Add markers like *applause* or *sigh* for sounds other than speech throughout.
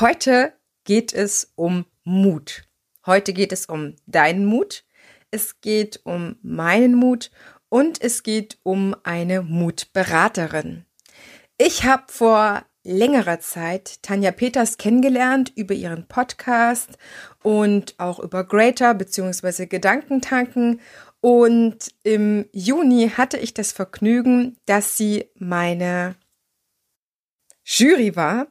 Heute geht es um Mut. Heute geht es um deinen Mut, es geht um meinen Mut und es geht um eine Mutberaterin. Ich habe vor längerer Zeit Tanja Peters kennengelernt über ihren Podcast und auch über Greater bzw. Gedankentanken. Und im Juni hatte ich das Vergnügen, dass sie meine Jury war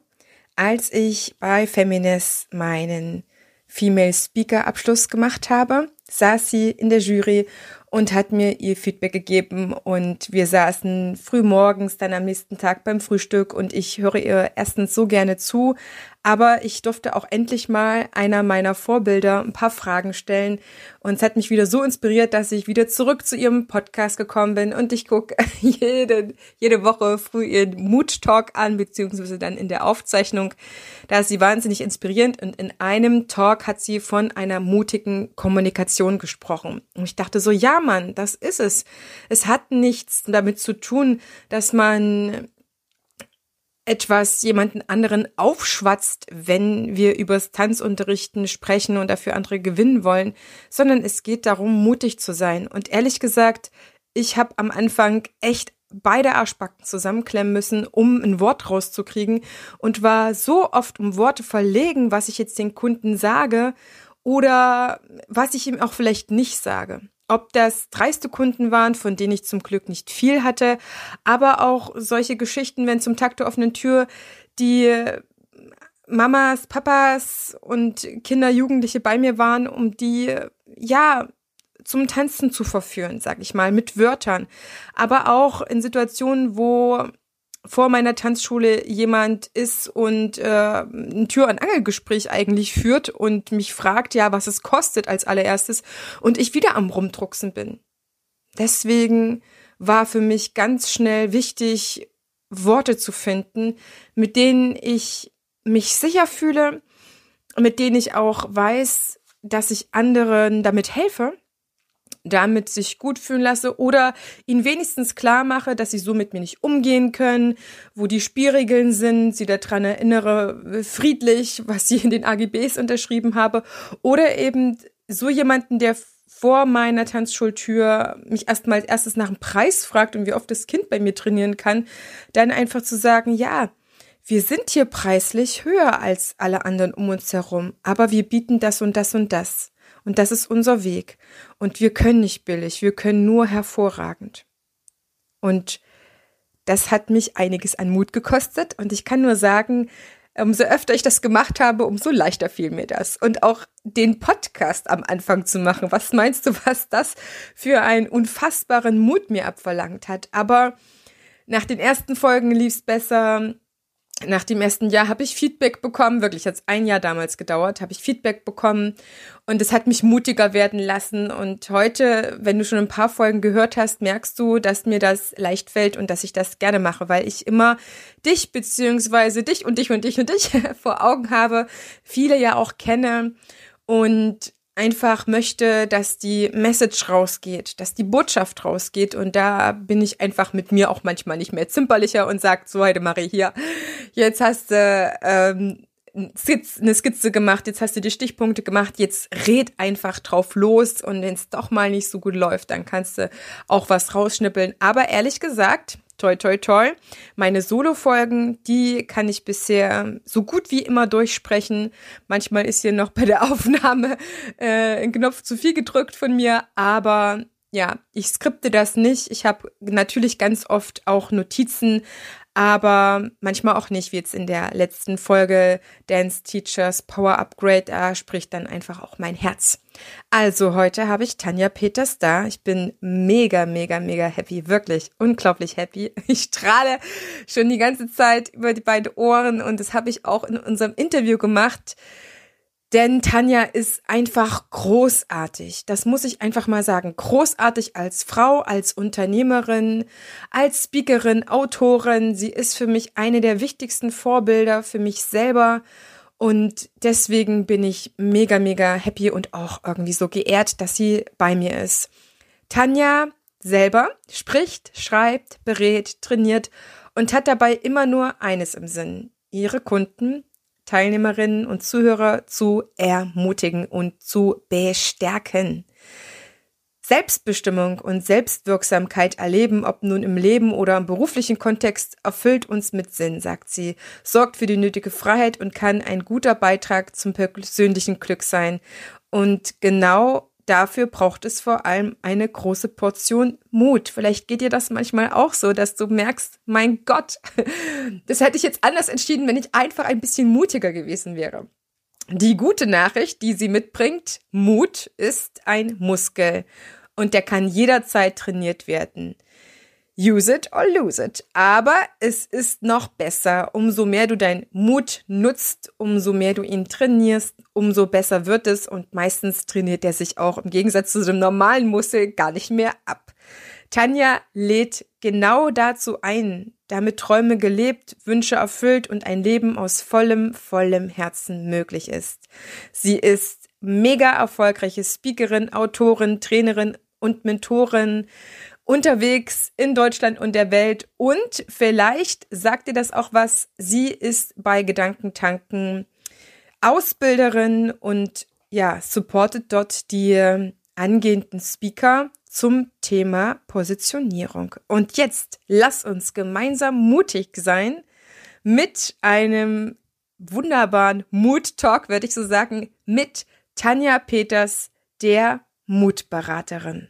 als ich bei Feminist meinen Female Speaker Abschluss gemacht habe, saß sie in der Jury und hat mir ihr Feedback gegeben. Und wir saßen früh morgens dann am nächsten Tag beim Frühstück. Und ich höre ihr erstens so gerne zu, aber ich durfte auch endlich mal einer meiner Vorbilder ein paar Fragen stellen und es hat mich wieder so inspiriert, dass ich wieder zurück zu ihrem Podcast gekommen bin und ich gucke *laughs* jede, jede Woche früh ihren Mood Talk an, beziehungsweise dann in der Aufzeichnung. Da ist sie wahnsinnig inspirierend und in einem Talk hat sie von einer mutigen Kommunikation gesprochen. Und ich dachte so, ja, Mann, das ist es. Es hat nichts damit zu tun, dass man etwas jemanden anderen aufschwatzt, wenn wir übers Tanzunterrichten sprechen und dafür andere gewinnen wollen, sondern es geht darum, mutig zu sein. Und ehrlich gesagt, ich habe am Anfang echt beide Arschbacken zusammenklemmen müssen, um ein Wort rauszukriegen und war so oft um Worte verlegen, was ich jetzt den Kunden sage oder was ich ihm auch vielleicht nicht sage. Ob das dreiste Kunden waren, von denen ich zum Glück nicht viel hatte, aber auch solche Geschichten, wenn zum Tag der offenen Tür die Mamas, Papas und Kinder, Jugendliche bei mir waren, um die, ja, zum Tanzen zu verführen, sag ich mal, mit Wörtern. Aber auch in Situationen, wo vor meiner Tanzschule jemand ist und äh, ein Tür- und Angelgespräch eigentlich führt und mich fragt, ja, was es kostet als allererstes und ich wieder am Rumdrucksen bin. Deswegen war für mich ganz schnell wichtig, Worte zu finden, mit denen ich mich sicher fühle, mit denen ich auch weiß, dass ich anderen damit helfe damit sich gut fühlen lasse oder ihnen wenigstens klar mache, dass sie so mit mir nicht umgehen können, wo die Spielregeln sind, sie daran erinnere, friedlich, was sie in den AGBs unterschrieben habe oder eben so jemanden, der vor meiner Tanzschultür mich erstmal als erstes nach dem Preis fragt und wie oft das Kind bei mir trainieren kann, dann einfach zu sagen, ja, wir sind hier preislich höher als alle anderen um uns herum, aber wir bieten das und das und das. Und das ist unser Weg. Und wir können nicht billig, wir können nur hervorragend. Und das hat mich einiges an Mut gekostet. Und ich kann nur sagen, umso öfter ich das gemacht habe, umso leichter fiel mir das. Und auch den Podcast am Anfang zu machen. Was meinst du, was das für einen unfassbaren Mut mir abverlangt hat? Aber nach den ersten Folgen lief es besser nach dem ersten Jahr habe ich Feedback bekommen, wirklich hat es ein Jahr damals gedauert, habe ich Feedback bekommen. Und es hat mich mutiger werden lassen. Und heute, wenn du schon ein paar Folgen gehört hast, merkst du, dass mir das leicht fällt und dass ich das gerne mache, weil ich immer dich beziehungsweise dich und dich und dich und dich *laughs* vor Augen habe, viele ja auch kenne. Und einfach möchte, dass die Message rausgeht, dass die Botschaft rausgeht. Und da bin ich einfach mit mir auch manchmal nicht mehr zimperlicher und sagt, so Heidemarie, hier, jetzt hast du ähm, eine Skizze gemacht, jetzt hast du die Stichpunkte gemacht, jetzt red einfach drauf los und wenn es doch mal nicht so gut läuft, dann kannst du auch was rausschnippeln. Aber ehrlich gesagt, toi toi toi, meine Solo-Folgen, die kann ich bisher so gut wie immer durchsprechen. Manchmal ist hier noch bei der *laughs* Aufnahme äh, ein Knopf zu viel gedrückt von mir, aber ja, ich skripte das nicht. Ich habe natürlich ganz oft auch Notizen, aber manchmal auch nicht, wie jetzt in der letzten Folge Dance Teachers Power Upgrade, da spricht dann einfach auch mein Herz. Also heute habe ich Tanja Peters da. Ich bin mega, mega, mega happy, wirklich unglaublich happy. *laughs* Ich strahle schon die ganze Zeit über die beiden Ohren und das habe ich auch in unserem Interview gemacht. Denn Tanja ist einfach großartig. Das muss ich einfach mal sagen. Großartig als Frau, als Unternehmerin, als Speakerin, Autorin. Sie ist für mich eine der wichtigsten Vorbilder für mich selber. Und deswegen bin ich mega, mega happy und auch irgendwie so geehrt, dass sie bei mir ist. Tanja selber spricht, schreibt, berät, trainiert und hat dabei immer nur eines im Sinn. Ihre Kunden Teilnehmerinnen und Zuhörer zu ermutigen und zu bestärken. Selbstbestimmung und Selbstwirksamkeit erleben, ob nun im Leben oder im beruflichen Kontext, erfüllt uns mit Sinn, sagt sie, sorgt für die nötige Freiheit und kann ein guter Beitrag zum persönlichen Glück sein. Und genau dafür braucht es vor allem eine große Portion Mut. Vielleicht geht dir das manchmal auch so, dass du merkst, mein Gott, *laughs* das hätte ich jetzt anders entschieden, wenn ich einfach ein bisschen mutiger gewesen wäre. Die gute Nachricht, die sie mitbringt, Mut ist ein Muskel und der kann jederzeit trainiert werden. Use it or lose it. Aber es ist noch besser. Umso mehr du deinen Mut nutzt, umso mehr du ihn trainierst, umso besser wird es und meistens trainiert er sich auch im Gegensatz zu dem normalen Muskel gar nicht mehr ab. Tanja lädt genau dazu ein, damit Träume gelebt, Wünsche erfüllt und ein Leben aus vollem, vollem Herzen möglich ist. Sie ist mega erfolgreiche Speakerin, Autorin, Trainerin und Mentorin unterwegs in Deutschland und der Welt. Und vielleicht sagt ihr das auch was. Sie ist bei Gedankentanken Ausbilderin und ja, supportet dort die angehenden Speaker zum Thema Positionierung. Und jetzt lass uns gemeinsam mutig sein mit einem wunderbaren Mut-Talk, würde ich so sagen, mit Tanja Peters, der Mutberaterin.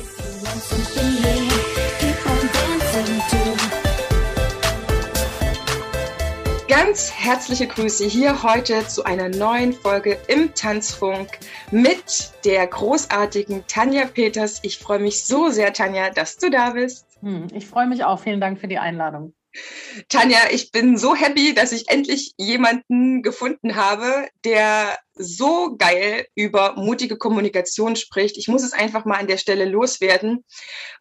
Ganz herzliche Grüße hier heute zu einer neuen Folge im Tanzfunk mit der großartigen Tanja Peters. Ich freue mich so sehr, Tanja, dass du da bist. Hm, ich freue mich auch. Vielen Dank für die Einladung. Tanja, ich bin so happy, dass ich endlich jemanden gefunden habe, der so geil über mutige Kommunikation spricht. Ich muss es einfach mal an der Stelle loswerden.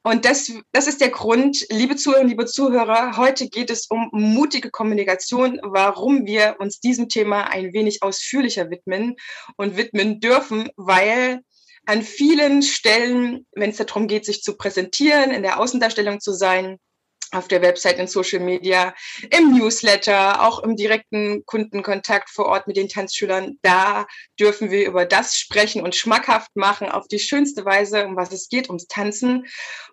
Und das, das ist der Grund, liebe Zuhörer, liebe Zuhörer, heute geht es um mutige Kommunikation, warum wir uns diesem Thema ein wenig ausführlicher widmen und widmen dürfen, weil an vielen Stellen, wenn es darum geht, sich zu präsentieren, in der Außendarstellung zu sein, auf der Website, in Social Media, im Newsletter, auch im direkten Kundenkontakt vor Ort mit den Tanzschülern. Da dürfen wir über das sprechen und schmackhaft machen auf die schönste Weise, um was es geht, ums Tanzen.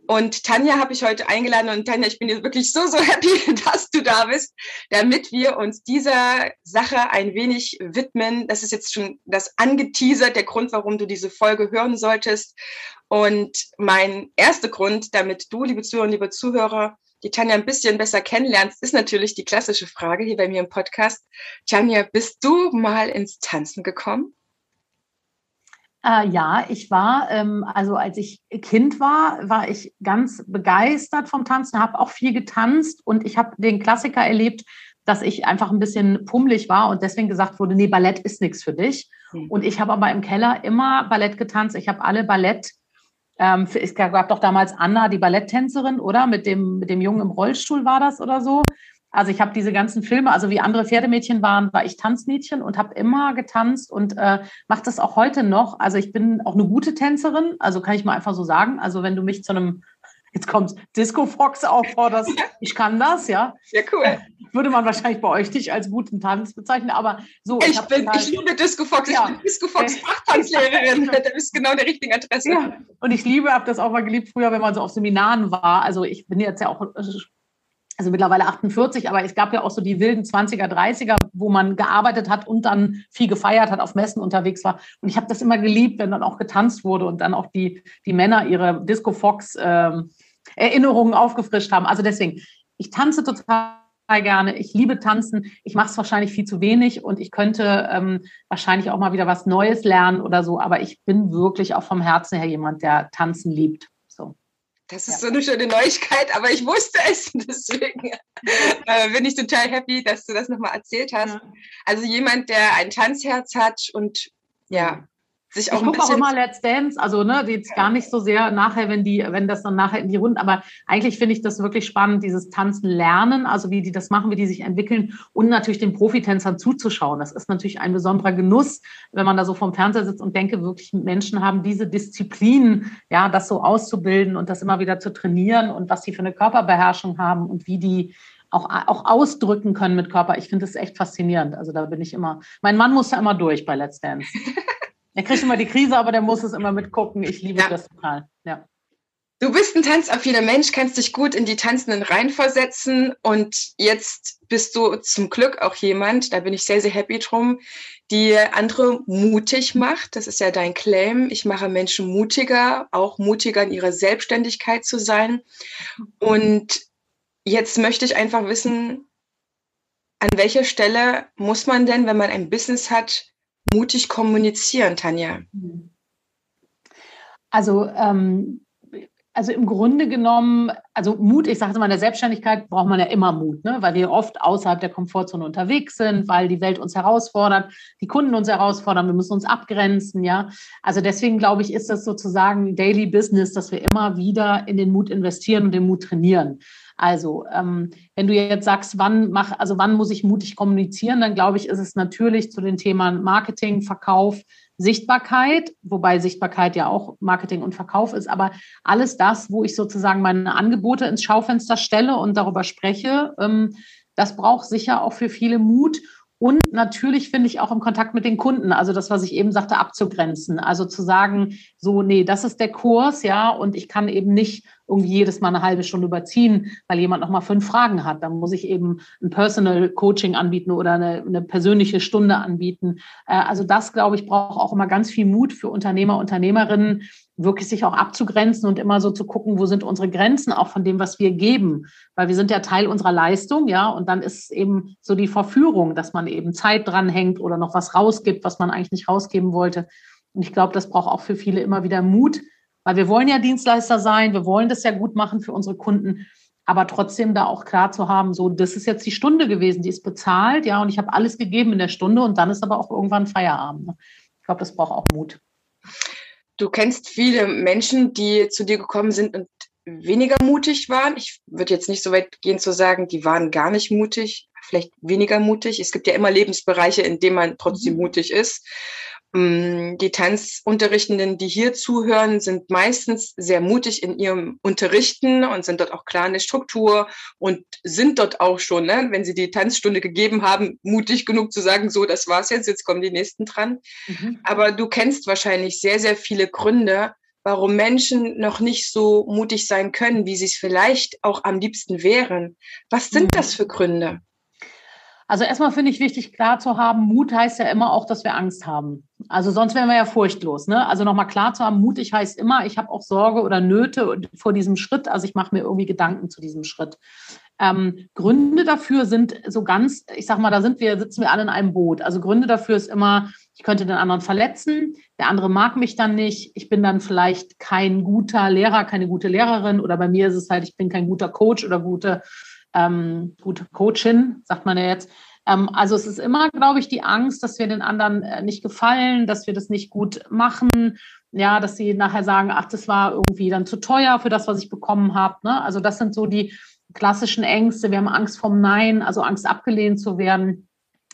Und Tanja habe ich heute eingeladen und Tanja, ich bin jetzt wirklich so, so *laughs* happy, dass du da bist, damit wir uns dieser Sache ein wenig widmen. Das ist jetzt schon das angeteasert, der Grund, warum du diese Folge hören solltest. Und mein erster Grund, damit du, liebe Zuhörer, liebe Zuhörer, die Tanja ein bisschen besser kennenlernst, ist natürlich die klassische Frage hier bei mir im Podcast. Tanja, bist du mal ins Tanzen gekommen? Äh, ja, ich war, ähm, also als ich Kind war, war ich ganz begeistert vom Tanzen, habe auch viel getanzt und ich habe den Klassiker erlebt, dass ich einfach ein bisschen pummelig war und deswegen gesagt wurde, nee, Ballett ist nichts für dich. Mhm. Und ich habe aber im Keller immer Ballett getanzt. Ich habe alle Ballett ähm, es gab doch damals Anna, die Balletttänzerin, oder? Mit dem, mit dem Jungen im Rollstuhl war das oder so. Also ich habe diese ganzen Filme, also wie andere Pferdemädchen waren, war ich Tanzmädchen und habe immer getanzt und äh, mache das auch heute noch. Also ich bin auch eine gute Tänzerin, also kann ich mal einfach so sagen. Also wenn du mich zu einem jetzt kommt Disco Fox aufforderst, *laughs* ich kann das, ja. Ja, cool. Würde man wahrscheinlich bei euch nicht als guten Tanz bezeichnen, aber so. Ich, ich bin, total, ich liebe Disco Fox, ja. ich bin Disco Fox *laughs* Fachtanzlehrerin, da bist genau der richtige Adresse. Ja. Und ich liebe, habe das auch mal geliebt früher, wenn man so auf Seminaren war. Also ich bin jetzt ja auch also mittlerweile 48, aber es gab ja auch so die wilden 20er, 30er, wo man gearbeitet hat und dann viel gefeiert hat, auf Messen unterwegs war. Und ich habe das immer geliebt, wenn dann auch getanzt wurde und dann auch die, die Männer ihre Disco Fox ähm, Erinnerungen aufgefrischt haben. Also deswegen, ich tanze total gerne. Ich liebe Tanzen. Ich mache es wahrscheinlich viel zu wenig und ich könnte ähm, wahrscheinlich auch mal wieder was Neues lernen oder so. Aber ich bin wirklich auch vom Herzen her jemand, der Tanzen liebt. So. Das ist ja. so eine schöne Neuigkeit, aber ich wusste es. *laughs* Deswegen *laughs* äh, bin ich total happy, dass du das nochmal erzählt hast. Ja. Also jemand, der ein Tanzherz hat und ja, sich auch ich gucke auch immer Let's Dance, also ne, jetzt gar nicht so sehr nachher, wenn die, wenn das dann nachher in die Runden, aber eigentlich finde ich das wirklich spannend, dieses Tanzen lernen, also wie die das machen, wie die sich entwickeln und natürlich den Profitänzern zuzuschauen. Das ist natürlich ein besonderer Genuss, wenn man da so vom Fernseher sitzt und denke, wirklich Menschen haben diese Disziplin, ja, das so auszubilden und das immer wieder zu trainieren und was sie für eine Körperbeherrschung haben und wie die auch, auch ausdrücken können mit Körper. Ich finde das echt faszinierend. Also da bin ich immer, mein Mann muss da immer durch bei Let's Dance. *laughs* Er kriegt immer die Krise, aber der muss es immer mitgucken. Ich liebe ja. das total. Ja. Du bist ein tanzaffiner Mensch, kannst dich gut in die Tanzenden reinversetzen und jetzt bist du zum Glück auch jemand, da bin ich sehr, sehr happy drum, die andere mutig macht. Das ist ja dein Claim. Ich mache Menschen mutiger, auch mutiger in ihrer Selbstständigkeit zu sein. Und jetzt möchte ich einfach wissen, an welcher Stelle muss man denn, wenn man ein Business hat, mutig kommunizieren, Tanja? Also, ähm, also im Grunde genommen, also Mut, ich sage es mal, in der Selbstständigkeit braucht man ja immer Mut, ne? weil wir oft außerhalb der Komfortzone unterwegs sind, weil die Welt uns herausfordert, die Kunden uns herausfordern, wir müssen uns abgrenzen, ja. Also deswegen glaube ich, ist das sozusagen Daily Business, dass wir immer wieder in den Mut investieren und den Mut trainieren. Also, ähm, wenn du jetzt sagst, wann mach, also wann muss ich mutig kommunizieren, dann glaube ich, ist es natürlich zu den Themen Marketing, Verkauf, Sichtbarkeit, wobei Sichtbarkeit ja auch Marketing und Verkauf ist, aber alles das, wo ich sozusagen meine Angebote ins Schaufenster stelle und darüber spreche, ähm, das braucht sicher auch für viele Mut. Und natürlich finde ich auch im Kontakt mit den Kunden, also das, was ich eben sagte, abzugrenzen. Also zu sagen, so, nee, das ist der Kurs, ja, und ich kann eben nicht irgendwie jedes Mal eine halbe Stunde überziehen, weil jemand nochmal fünf Fragen hat. Dann muss ich eben ein Personal Coaching anbieten oder eine, eine persönliche Stunde anbieten. Äh, also das, glaube ich, braucht auch immer ganz viel Mut für Unternehmer, Unternehmerinnen, wirklich sich auch abzugrenzen und immer so zu gucken, wo sind unsere Grenzen auch von dem, was wir geben, weil wir sind ja Teil unserer Leistung, ja, und dann ist eben so die Verführung, dass man eben Zeit dranhängt oder noch was rausgibt, was man eigentlich nicht rausgeben wollte. Und ich glaube, das braucht auch für viele immer wieder Mut, weil wir wollen ja Dienstleister sein, wir wollen das ja gut machen für unsere Kunden, aber trotzdem da auch klar zu haben, so, das ist jetzt die Stunde gewesen, die ist bezahlt, ja, und ich habe alles gegeben in der Stunde und dann ist aber auch irgendwann Feierabend. Ne? Ich glaube, das braucht auch Mut. Du kennst viele Menschen, die zu dir gekommen sind und weniger mutig waren. Ich würde jetzt nicht so weit gehen zu sagen, die waren gar nicht mutig, vielleicht weniger mutig. Es gibt ja immer Lebensbereiche, in denen man trotzdem mhm. mutig ist. Mm, die Tanzunterrichtenden, die hier zuhören, sind meistens sehr mutig in ihrem Unterrichten und sind dort auch klar in der Struktur und sind dort auch schon, ne, wenn sie die Tanzstunde gegeben haben, mutig genug zu sagen, so, das war's jetzt, jetzt kommen die nächsten dran. Mhm. Aber du kennst wahrscheinlich sehr, sehr viele Gründe, warum Menschen noch nicht so mutig sein können, wie sie es vielleicht auch am liebsten wären. Was sind mhm. das für Gründe? Also erstmal finde ich wichtig klar zu haben, Mut heißt ja immer auch, dass wir Angst haben. Also sonst wären wir ja furchtlos. Ne? Also nochmal klar zu haben, mutig heißt immer, ich habe auch Sorge oder Nöte vor diesem Schritt. Also ich mache mir irgendwie Gedanken zu diesem Schritt. Ähm, Gründe dafür sind so ganz, ich sag mal, da sind wir, sitzen wir alle in einem Boot. Also Gründe dafür ist immer, ich könnte den anderen verletzen, der andere mag mich dann nicht, ich bin dann vielleicht kein guter Lehrer, keine gute Lehrerin oder bei mir ist es halt, ich bin kein guter Coach oder gute ähm, gute Coachin, sagt man ja jetzt. Ähm, also es ist immer, glaube ich, die Angst, dass wir den anderen äh, nicht gefallen, dass wir das nicht gut machen, ja, dass sie nachher sagen, ach, das war irgendwie dann zu teuer für das, was ich bekommen habe. Ne? Also das sind so die klassischen Ängste. Wir haben Angst vom Nein, also Angst abgelehnt zu werden.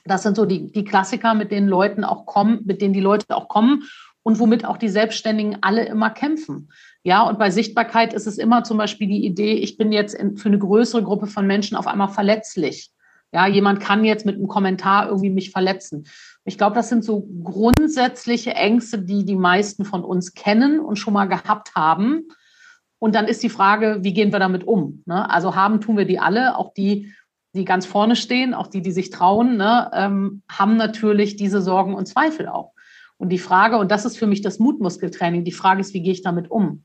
Das sind so die, die Klassiker, mit denen Leuten auch kommen, mit denen die Leute auch kommen und womit auch die Selbstständigen alle immer kämpfen. Ja, und bei Sichtbarkeit ist es immer zum Beispiel die Idee, ich bin jetzt in, für eine größere Gruppe von Menschen auf einmal verletzlich. Ja, jemand kann jetzt mit einem Kommentar irgendwie mich verletzen. Ich glaube, das sind so grundsätzliche Ängste, die die meisten von uns kennen und schon mal gehabt haben. Und dann ist die Frage, wie gehen wir damit um? Ne? Also haben tun wir die alle, auch die, die ganz vorne stehen, auch die, die sich trauen, ne, ähm, haben natürlich diese Sorgen und Zweifel auch. Und die Frage, und das ist für mich das Mutmuskeltraining, die Frage ist, wie gehe ich damit um?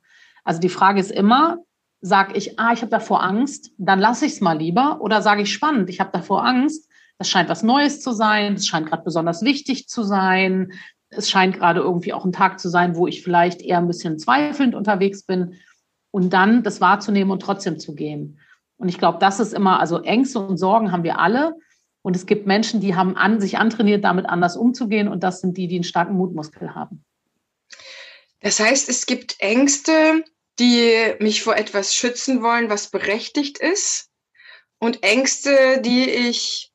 Also die Frage ist immer, sage ich, ah, ich habe davor Angst, dann lasse ich es mal lieber. Oder sage ich spannend, ich habe davor Angst, das scheint was Neues zu sein, es scheint gerade besonders wichtig zu sein, es scheint gerade irgendwie auch ein Tag zu sein, wo ich vielleicht eher ein bisschen zweifelnd unterwegs bin. und dann das wahrzunehmen und trotzdem zu gehen. Und ich glaube, das ist immer, also Ängste und Sorgen haben wir alle. Und es gibt Menschen, die haben an, sich antrainiert, damit anders umzugehen. Und das sind die, die einen starken Mutmuskel haben. Das heißt, es gibt Ängste, die mich vor etwas schützen wollen, was berechtigt ist. Und Ängste, die ich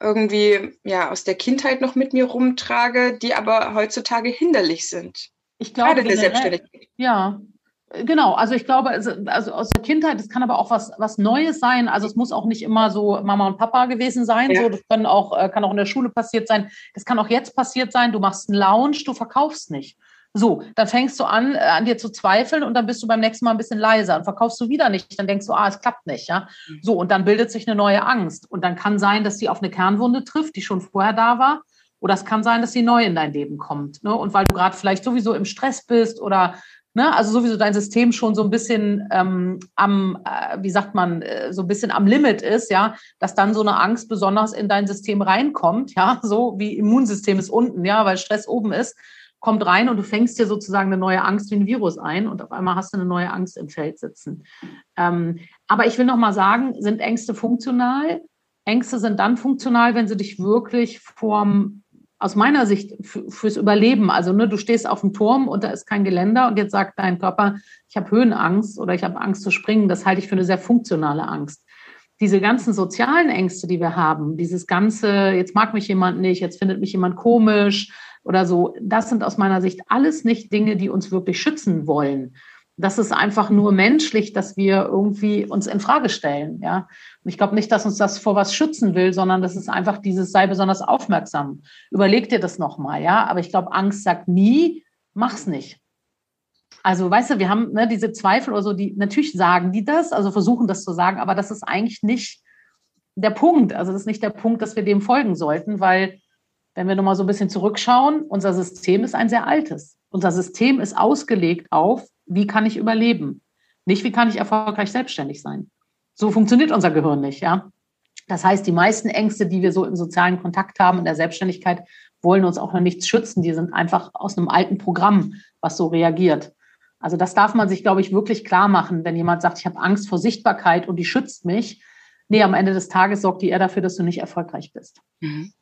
irgendwie ja aus der Kindheit noch mit mir rumtrage, die aber heutzutage hinderlich sind. Ich glaube, Gerade der Selbstständigkeit. Ja, Genau, also ich glaube, also, also aus der Kindheit, es kann aber auch was, was Neues sein. Also es muss auch nicht immer so Mama und Papa gewesen sein. Ja. So, das können auch, äh, kann auch in der Schule passiert sein. Das kann auch jetzt passiert sein. Du machst einen Lounge, du verkaufst nicht. So, dann fängst du an, äh, an dir zu zweifeln und dann bist du beim nächsten Mal ein bisschen leiser und verkaufst du wieder nicht. Dann denkst du, ah, es klappt nicht, ja. Mhm. So, und dann bildet sich eine neue Angst. Und dann kann sein, dass sie auf eine Kernwunde trifft, die schon vorher da war. Oder es kann sein, dass sie neu in dein Leben kommt. Ne? Und weil du gerade vielleicht sowieso im Stress bist oder Ne? Also sowieso dein System schon so ein bisschen ähm, am, äh, wie sagt man, äh, so ein bisschen am Limit ist, ja, dass dann so eine Angst besonders in dein System reinkommt, ja, so wie Immunsystem ist unten, ja, weil Stress oben ist, kommt rein und du fängst dir sozusagen eine neue Angst wie ein Virus ein und auf einmal hast du eine neue Angst im Feld sitzen. Ähm, aber ich will noch mal sagen, sind Ängste funktional? Ängste sind dann funktional, wenn sie dich wirklich vorm aus meiner Sicht fürs Überleben. Also ne, du stehst auf dem Turm und da ist kein Geländer und jetzt sagt dein Körper, ich habe Höhenangst oder ich habe Angst zu springen. Das halte ich für eine sehr funktionale Angst. Diese ganzen sozialen Ängste, die wir haben, dieses ganze, jetzt mag mich jemand nicht, jetzt findet mich jemand komisch oder so, das sind aus meiner Sicht alles nicht Dinge, die uns wirklich schützen wollen das ist einfach nur menschlich, dass wir irgendwie uns in Frage stellen, ja. Und ich glaube nicht, dass uns das vor was schützen will, sondern das ist einfach dieses sei besonders aufmerksam. Überleg dir das nochmal, ja. Aber ich glaube, Angst sagt nie, mach's nicht. Also, weißt du, wir haben ne, diese Zweifel oder so, die natürlich sagen die das, also versuchen das zu sagen, aber das ist eigentlich nicht der Punkt. Also, das ist nicht der Punkt, dass wir dem folgen sollten, weil, wenn wir nochmal so ein bisschen zurückschauen, unser System ist ein sehr altes. Unser System ist ausgelegt auf wie kann ich überleben? Nicht, wie kann ich erfolgreich selbstständig sein? So funktioniert unser Gehirn nicht, ja. Das heißt, die meisten Ängste, die wir so im sozialen Kontakt haben, in der Selbstständigkeit, wollen uns auch noch nichts schützen. Die sind einfach aus einem alten Programm, was so reagiert. Also das darf man sich, glaube ich, wirklich klar machen, wenn jemand sagt, ich habe Angst vor Sichtbarkeit und die schützt mich. Nee, am Ende des Tages sorgt die eher dafür, dass du nicht erfolgreich bist. Mhm.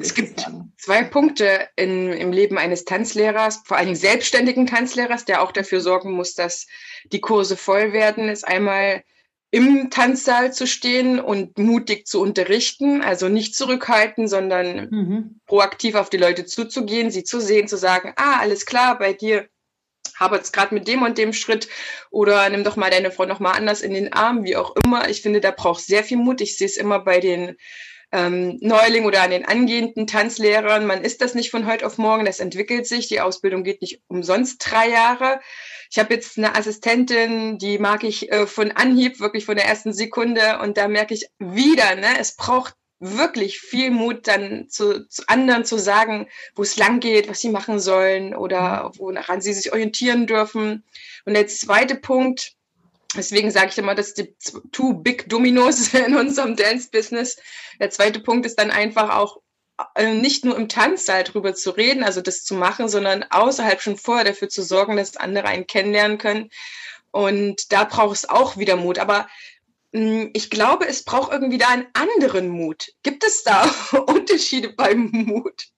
Es gibt sagen. zwei Punkte in, im Leben eines Tanzlehrers, vor allen Dingen selbstständigen Tanzlehrers, der auch dafür sorgen muss, dass die Kurse voll werden, ist einmal im Tanzsaal zu stehen und mutig zu unterrichten, also nicht zurückhalten, sondern mhm. proaktiv auf die Leute zuzugehen, sie zu sehen, zu sagen, ah, alles klar, bei dir habe jetzt gerade mit dem und dem Schritt oder nimm doch mal deine Frau noch mal anders in den Arm, wie auch immer. Ich finde, da braucht sehr viel Mut. Ich sehe es immer bei den ähm, Neuling oder an den angehenden Tanzlehrern. Man ist das nicht von heute auf morgen, das entwickelt sich. Die Ausbildung geht nicht umsonst drei Jahre. Ich habe jetzt eine Assistentin, die mag ich äh, von Anhieb, wirklich von der ersten Sekunde. Und da merke ich wieder, ne, es braucht wirklich viel Mut, dann zu, zu anderen zu sagen, wo es lang geht, was sie machen sollen oder mhm. woran sie sich orientieren dürfen. Und der zweite Punkt, Deswegen sage ich immer, dass die two big Dominos *laughs* in unserem Dance-Business. Der zweite Punkt ist dann einfach auch äh, nicht nur im Tanzsaal drüber zu reden, also das zu machen, sondern außerhalb schon vorher dafür zu sorgen, dass andere einen kennenlernen können. Und da braucht es auch wieder Mut. Aber hm, ich glaube, es braucht irgendwie da einen anderen Mut. Gibt es da *laughs* Unterschiede beim Mut?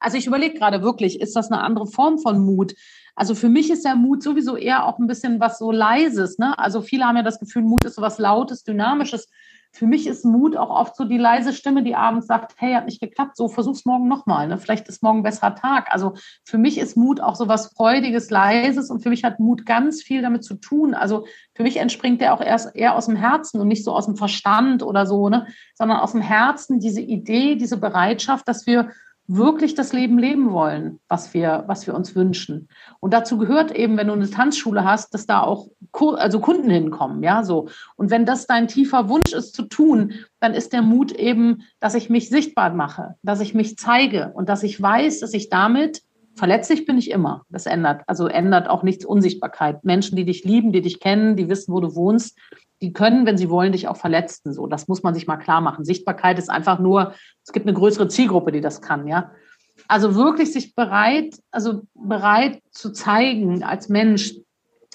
Also ich überlege gerade wirklich, ist das eine andere Form von Mut? Also für mich ist der Mut sowieso eher auch ein bisschen was so Leises. Ne? Also viele haben ja das Gefühl, Mut ist so was Lautes, Dynamisches. Für mich ist Mut auch oft so die leise Stimme, die abends sagt, hey, hat nicht geklappt, so versuch's morgen nochmal. Ne? Vielleicht ist morgen ein besserer Tag. Also für mich ist Mut auch so was Freudiges, Leises und für mich hat Mut ganz viel damit zu tun. Also für mich entspringt der auch erst eher aus dem Herzen und nicht so aus dem Verstand oder so, ne? sondern aus dem Herzen diese Idee, diese Bereitschaft, dass wir wirklich das Leben leben wollen, was wir, was wir uns wünschen. Und dazu gehört eben, wenn du eine Tanzschule hast, dass da auch also Kunden hinkommen, ja, so. Und wenn das dein tiefer Wunsch ist zu tun, dann ist der Mut eben, dass ich mich sichtbar mache, dass ich mich zeige und dass ich weiß, dass ich damit verletzlich bin ich immer. Das ändert, also ändert auch nichts Unsichtbarkeit. Menschen, die dich lieben, die dich kennen, die wissen, wo du wohnst, die können, wenn sie wollen, dich auch verletzen. So, das muss man sich mal klar machen. Sichtbarkeit ist einfach nur, es gibt eine größere Zielgruppe, die das kann, ja. Also wirklich sich bereit, also bereit zu zeigen als Mensch,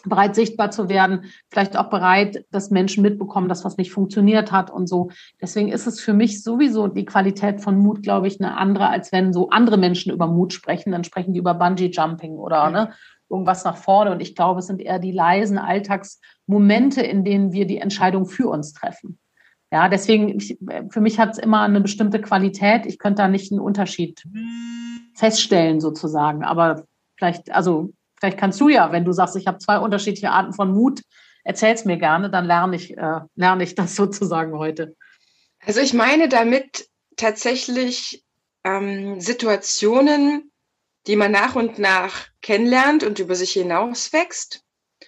bereit sichtbar zu werden, vielleicht auch bereit, dass Menschen mitbekommen, dass was nicht funktioniert hat und so. Deswegen ist es für mich sowieso die Qualität von Mut, glaube ich, eine andere, als wenn so andere Menschen über Mut sprechen. Dann sprechen die über Bungee Jumping oder ne, irgendwas nach vorne. Und ich glaube, es sind eher die leisen Alltagsmomente, in denen wir die Entscheidung für uns treffen. Ja, deswegen, ich, für mich hat es immer eine bestimmte Qualität. Ich könnte da nicht einen Unterschied feststellen, sozusagen. Aber vielleicht, also vielleicht kannst du ja, wenn du sagst, ich habe zwei unterschiedliche Arten von Mut, erzähl's mir gerne, dann lerne ich, äh, lerne ich das *laughs* sozusagen heute. Also ich meine damit tatsächlich ähm, Situationen, die man nach und nach kennenlernt und über sich hinaus wächst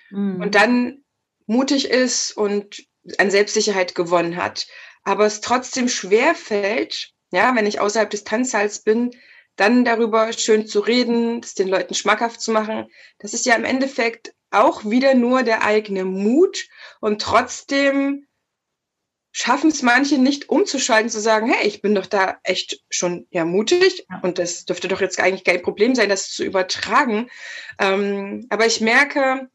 mhm. und dann mutig ist und an Selbstsicherheit gewonnen hat, aber es trotzdem schwer fällt, ja, wenn ich außerhalb des Tanzsaals bin, dann darüber schön zu reden, es den Leuten schmackhaft zu machen. Das ist ja im Endeffekt auch wieder nur der eigene Mut und trotzdem schaffen es manche nicht umzuschalten, zu sagen, hey, ich bin doch da echt schon ja mutig und das dürfte doch jetzt eigentlich kein Problem sein, das zu übertragen. Ähm, aber ich merke,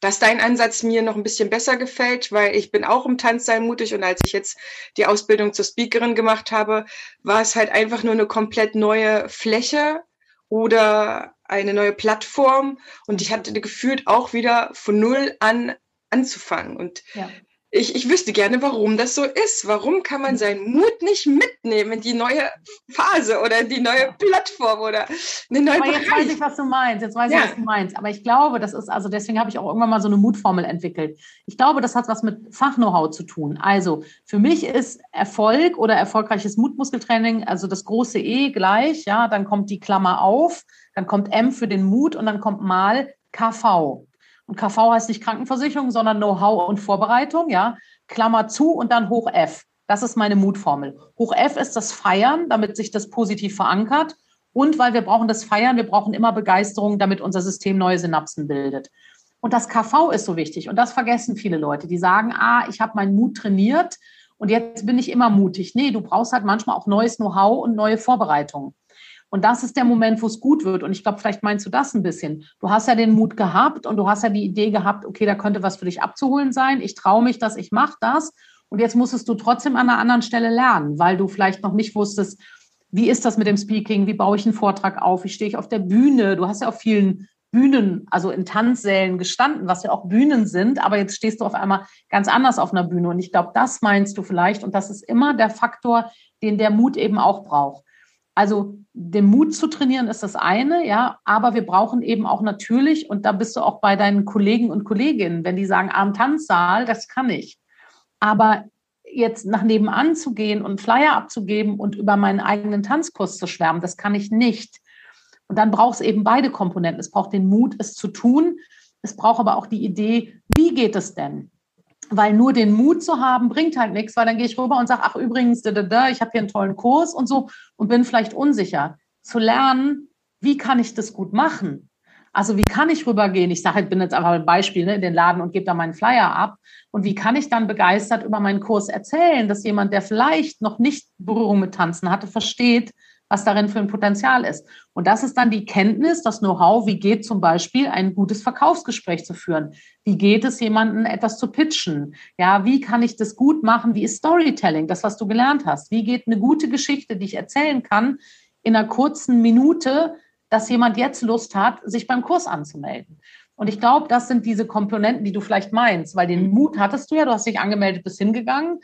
dass dein Ansatz mir noch ein bisschen besser gefällt, weil ich bin auch im Tanzsein mutig und als ich jetzt die Ausbildung zur Speakerin gemacht habe, war es halt einfach nur eine komplett neue Fläche oder eine neue Plattform und ich hatte gefühlt auch wieder von null an anzufangen. Und ja ich, ich wüsste gerne, warum das so ist. Warum kann man seinen Mut nicht mitnehmen in die neue Phase oder die neue Plattform oder eine neue Aber jetzt weiß ich, was du meinst. Jetzt weiß ja. ich, was du meinst. Aber ich glaube, das ist, also deswegen habe ich auch irgendwann mal so eine Mutformel entwickelt. Ich glaube, das hat was mit Fach-Know-how zu tun. Also für mich ist Erfolg oder erfolgreiches Mutmuskeltraining, also das große E gleich, ja, dann kommt die Klammer auf, dann kommt M für den Mut und dann kommt mal KV. Und KV heißt nicht Krankenversicherung, sondern Know-how und Vorbereitung, ja. Klammer zu und dann hoch F. Das ist meine Mutformel. Hoch F ist das Feiern, damit sich das positiv verankert. Und weil wir brauchen das Feiern, wir brauchen immer Begeisterung, damit unser System neue Synapsen bildet. Und das KV ist so wichtig. Und das vergessen viele Leute. Die sagen, ah, ich habe meinen Mut trainiert und jetzt bin ich immer mutig. Nee, du brauchst halt manchmal auch neues Know-how und neue Vorbereitungen. Und das ist der Moment, wo es gut wird. Und ich glaube, vielleicht meinst du das ein bisschen. Du hast ja den Mut gehabt und du hast ja die Idee gehabt, okay, da könnte was für dich abzuholen sein. Ich traue mich das, ich mache das. Und jetzt musstest du trotzdem an einer anderen Stelle lernen, weil du vielleicht noch nicht wusstest, wie ist das mit dem Speaking, wie baue ich einen Vortrag auf, wie stehe ich auf der Bühne. Du hast ja auf vielen Bühnen, also in Tanzsälen gestanden, was ja auch Bühnen sind, aber jetzt stehst du auf einmal ganz anders auf einer Bühne. Und ich glaube, das meinst du vielleicht. Und das ist immer der Faktor, den der Mut eben auch braucht. Also den Mut zu trainieren ist das eine, ja, aber wir brauchen eben auch natürlich, und da bist du auch bei deinen Kollegen und Kolleginnen, wenn die sagen, am Tanzsaal, das kann ich. Aber jetzt nach nebenan zu gehen und Flyer abzugeben und über meinen eigenen Tanzkurs zu schwärmen, das kann ich nicht. Und dann braucht es eben beide Komponenten. Es braucht den Mut, es zu tun. Es braucht aber auch die Idee, wie geht es denn? Weil nur den Mut zu haben, bringt halt nichts, weil dann gehe ich rüber und sage, ach übrigens, da, da, da, ich habe hier einen tollen Kurs und so und bin vielleicht unsicher. Zu lernen, wie kann ich das gut machen? Also wie kann ich rübergehen? Ich sage, ich bin jetzt einfach ein Beispiel ne, in den Laden und gebe da meinen Flyer ab. Und wie kann ich dann begeistert über meinen Kurs erzählen, dass jemand, der vielleicht noch nicht Berührung mit Tanzen hatte, versteht, was darin für ein Potenzial ist. Und das ist dann die Kenntnis, das Know-how, wie geht zum Beispiel ein gutes Verkaufsgespräch zu führen? Wie geht es, jemanden etwas zu pitchen? Ja, wie kann ich das gut machen? Wie ist Storytelling, das, was du gelernt hast? Wie geht eine gute Geschichte, die ich erzählen kann, in einer kurzen Minute, dass jemand jetzt Lust hat, sich beim Kurs anzumelden? Und ich glaube, das sind diese Komponenten, die du vielleicht meinst, weil den Mut hattest du ja, du hast dich angemeldet, bist hingegangen,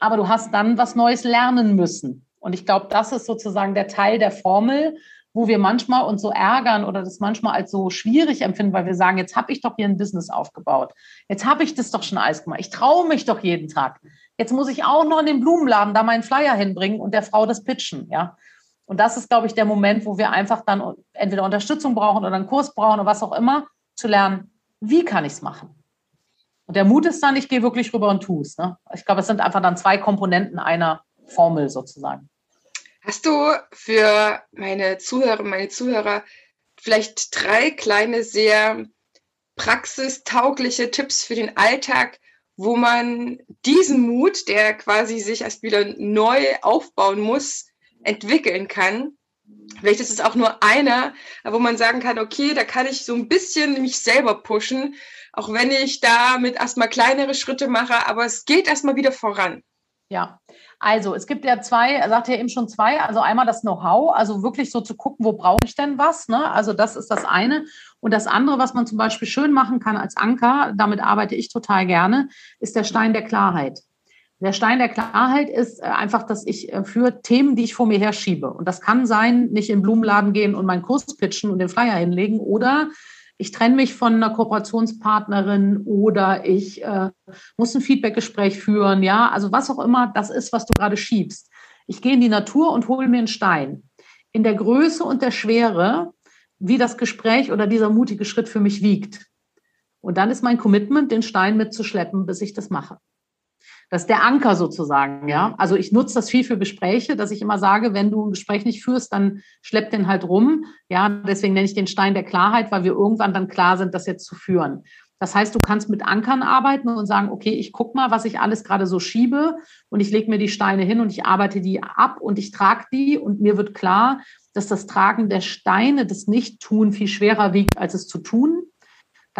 aber du hast dann was Neues lernen müssen. Und ich glaube, das ist sozusagen der Teil der Formel, wo wir manchmal uns so ärgern oder das manchmal als so schwierig empfinden, weil wir sagen, jetzt habe ich doch hier ein Business aufgebaut. Jetzt habe ich das doch schon alles gemacht. Ich traue mich doch jeden Tag. Jetzt muss ich auch noch in den Blumenladen da meinen Flyer hinbringen und der Frau das pitchen, ja. Und das ist, glaube ich, der Moment, wo wir einfach dann entweder Unterstützung brauchen oder einen Kurs brauchen oder was auch immer, zu lernen, wie kann ich es machen? Und der Mut ist dann, ich gehe wirklich rüber und tue es. Ne? Ich glaube, es sind einfach dann zwei Komponenten einer Formel sozusagen. Hast du für meine Zuhörer, meine Zuhörer vielleicht drei kleine, sehr praxistaugliche Tipps für den Alltag, wo man diesen Mut, der quasi sich erst wieder neu aufbauen muss, entwickeln kann, Vielleicht ist es auch nur einer, wo man sagen kann, okay, da kann ich so ein bisschen mich selber pushen, auch wenn ich damit erstmal kleinere Schritte mache, aber es geht erstmal wieder voran. Ja, also es gibt ja zwei, er sagt ja eben schon zwei, also einmal das Know-how, also wirklich so zu gucken, wo brauche ich denn was, ne? Also das ist das eine. Und das andere, was man zum Beispiel schön machen kann als Anker, damit arbeite ich total gerne, ist der Stein der Klarheit. Der Stein der Klarheit ist äh, einfach, dass ich äh, für Themen, die ich vor mir herschiebe, und das kann sein, nicht in den Blumenladen gehen und meinen Kurs pitchen und den Flyer hinlegen oder ich trenne mich von einer Kooperationspartnerin oder ich äh, muss ein Feedbackgespräch führen, ja, also was auch immer das ist, was du gerade schiebst. Ich gehe in die Natur und hole mir einen Stein. In der Größe und der Schwere, wie das Gespräch oder dieser mutige Schritt für mich wiegt. Und dann ist mein Commitment, den Stein mitzuschleppen, bis ich das mache. Das ist der Anker sozusagen, ja. Also ich nutze das viel für Gespräche, dass ich immer sage, wenn du ein Gespräch nicht führst, dann schlepp den halt rum. Ja, deswegen nenne ich den Stein der Klarheit, weil wir irgendwann dann klar sind, das jetzt zu führen. Das heißt, du kannst mit Ankern arbeiten und sagen, okay, ich guck mal, was ich alles gerade so schiebe und ich lege mir die Steine hin und ich arbeite die ab und ich trage die und mir wird klar, dass das Tragen der Steine, das Nicht-Tun viel schwerer wiegt, als es zu tun.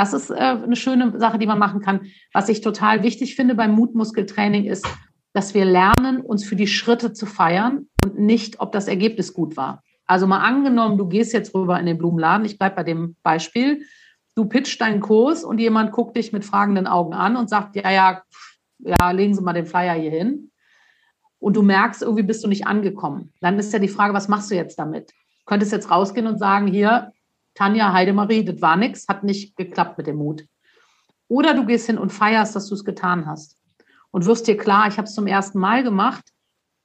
Das ist äh, eine schöne Sache, die man machen kann. Was ich total wichtig finde beim Mutmuskeltraining ist, dass wir lernen, uns für die Schritte zu feiern und nicht, ob das Ergebnis gut war. Also mal angenommen, du gehst jetzt rüber in den Blumenladen, ich bleibe bei dem Beispiel, du pitchst deinen Kurs und jemand guckt dich mit fragenden Augen an und sagt, ja, ja, ja, legen Sie mal den Flyer hier hin. Und du merkst, irgendwie bist du nicht angekommen. Dann ist ja die Frage, was machst du jetzt damit? Du könntest jetzt rausgehen und sagen, hier, Tanja, Heidemarie, das war nichts, hat nicht geklappt mit dem Mut. Oder du gehst hin und feierst, dass du es getan hast. Und wirst dir klar, ich habe es zum ersten Mal gemacht.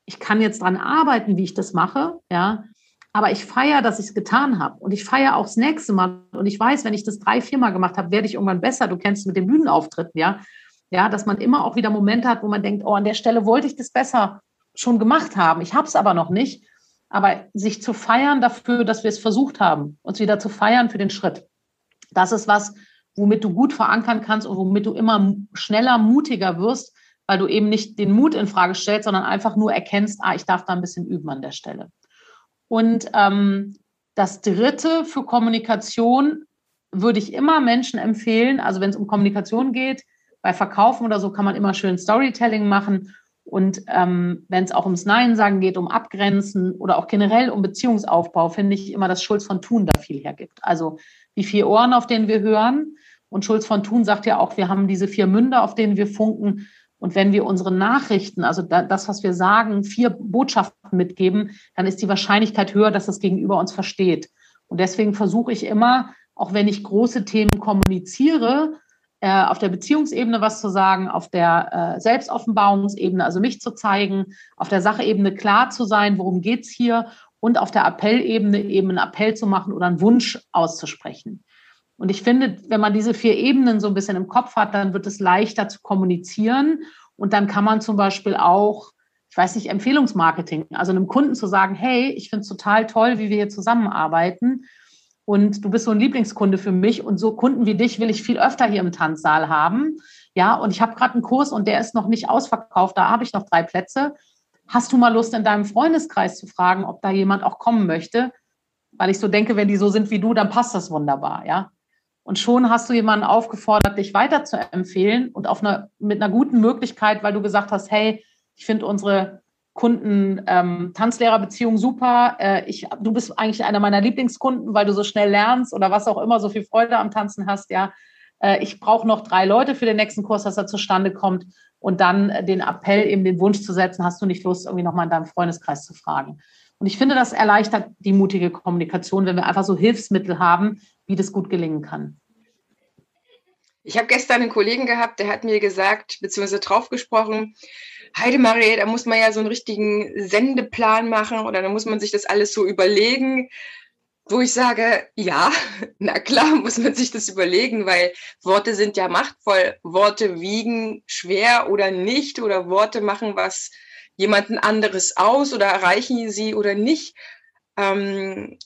Ich kann jetzt dran arbeiten, wie ich das mache, ja. Aber ich feiere, dass ich es getan habe. Und ich feiere auch das nächste Mal. Und ich weiß, wenn ich das drei, vier Mal gemacht habe, werde ich irgendwann besser. Du kennst es mit den Bühnenauftritten, ja. Ja, dass man immer auch wieder Momente hat, wo man denkt, oh, an der Stelle wollte ich das besser schon gemacht haben. Ich habe es aber noch nicht. Aber sich zu feiern dafür, dass wir es versucht haben, uns wieder zu feiern für den Schritt, das ist was, womit du gut verankern kannst und womit du immer schneller mutiger wirst, weil du eben nicht den Mut in Frage stellst, sondern einfach nur erkennst, ah, ich darf da ein bisschen üben an der Stelle. Und ähm, das Dritte für Kommunikation würde ich immer Menschen empfehlen, also wenn es um Kommunikation geht, bei Verkaufen oder so kann man immer schön Storytelling machen und ähm, wenn es auch ums Nein sagen geht, um Abgrenzen oder auch generell um Beziehungsaufbau, finde ich immer, dass Schulz von Thun da viel hergibt. Also die vier Ohren, auf denen wir hören. Und Schulz von Thun sagt ja auch, wir haben diese vier Münder, auf denen wir funken. Und wenn wir unsere Nachrichten, also das, was wir sagen, vier Botschaften mitgeben, dann ist die Wahrscheinlichkeit höher, dass das Gegenüber uns versteht. Und deswegen versuche ich immer, auch wenn ich große Themen kommuniziere, äh, auf der Beziehungsebene was zu sagen, auf der äh, Selbstoffenbarungsebene, also mich zu zeigen, auf der Sachebene klar zu sein, worum geht's hier und auf der Appellebene eben einen Appell zu machen oder einen Wunsch auszusprechen. Und ich finde, wenn man diese vier Ebenen so ein bisschen im Kopf hat, dann wird es leichter zu kommunizieren. Und dann kann man zum Beispiel auch, ich weiß nicht, Empfehlungsmarketing, also einem Kunden zu sagen, hey, ich finde es total toll, wie wir hier zusammenarbeiten. Und du bist so ein Lieblingskunde für mich und so Kunden wie dich will ich viel öfter hier im Tanzsaal haben. Ja, und ich habe gerade einen Kurs und der ist noch nicht ausverkauft, da habe ich noch drei Plätze. Hast du mal Lust, in deinem Freundeskreis zu fragen, ob da jemand auch kommen möchte? Weil ich so denke, wenn die so sind wie du, dann passt das wunderbar, ja. Und schon hast du jemanden aufgefordert, dich weiter zu empfehlen und auf einer, mit einer guten Möglichkeit, weil du gesagt hast, hey, ich finde unsere Kunden, ähm, super. Äh, ich, du bist eigentlich einer meiner Lieblingskunden, weil du so schnell lernst oder was auch immer, so viel Freude am Tanzen hast. Ja, äh, ich brauche noch drei Leute für den nächsten Kurs, dass er zustande kommt. Und dann äh, den Appell, eben den Wunsch zu setzen, hast du nicht Lust, irgendwie nochmal in deinem Freundeskreis zu fragen. Und ich finde, das erleichtert die mutige Kommunikation, wenn wir einfach so Hilfsmittel haben, wie das gut gelingen kann. Ich habe gestern einen Kollegen gehabt, der hat mir gesagt, beziehungsweise drauf gesprochen, Heidemarie, da muss man ja so einen richtigen Sendeplan machen oder da muss man sich das alles so überlegen, wo ich sage, ja, *laughs* na klar muss man sich das überlegen, weil Worte sind ja machtvoll. Worte wiegen schwer oder nicht oder Worte machen was jemanden anderes aus oder erreichen sie oder nicht. Ähm,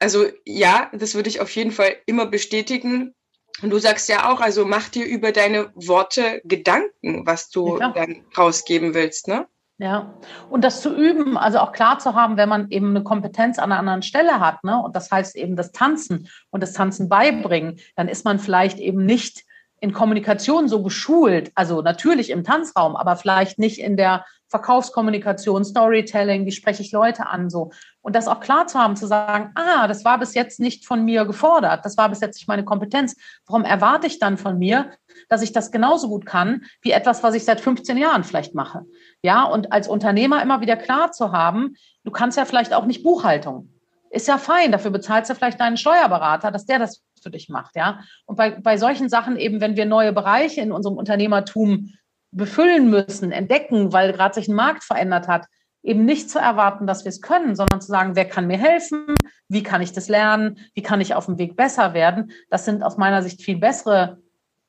also ja, das würde ich auf jeden Fall immer bestätigen. Und du sagst ja auch, also mach dir über deine Worte Gedanken, was du ja, dann rausgeben willst, ne? Ja, und das zu üben, also auch klar zu haben, wenn man eben eine Kompetenz an einer anderen Stelle hat, ne, und das heißt eben das Tanzen und das Tanzen beibringen, dann ist man vielleicht eben nicht in Kommunikation so geschult, also natürlich im Tanzraum, aber vielleicht nicht in der Verkaufskommunikation, Storytelling, wie spreche ich Leute an, so. Und das auch klar zu haben, zu sagen, ah, das war bis jetzt nicht von mir gefordert, das war bis jetzt nicht meine Kompetenz. Warum erwarte ich dann von mir, dass ich das genauso gut kann, wie etwas, was ich seit 15 Jahren vielleicht mache? Ja, und als Unternehmer immer wieder klar zu haben, du kannst ja vielleicht auch nicht Buchhaltung. Ist ja fein, dafür bezahlst du vielleicht deinen Steuerberater, dass der das für dich macht, ja. Und bei, bei solchen Sachen eben, wenn wir neue Bereiche in unserem Unternehmertum befüllen müssen, entdecken, weil gerade sich ein Markt verändert hat, eben nicht zu erwarten, dass wir es können, sondern zu sagen, wer kann mir helfen? Wie kann ich das lernen? Wie kann ich auf dem Weg besser werden? Das sind aus meiner Sicht viel bessere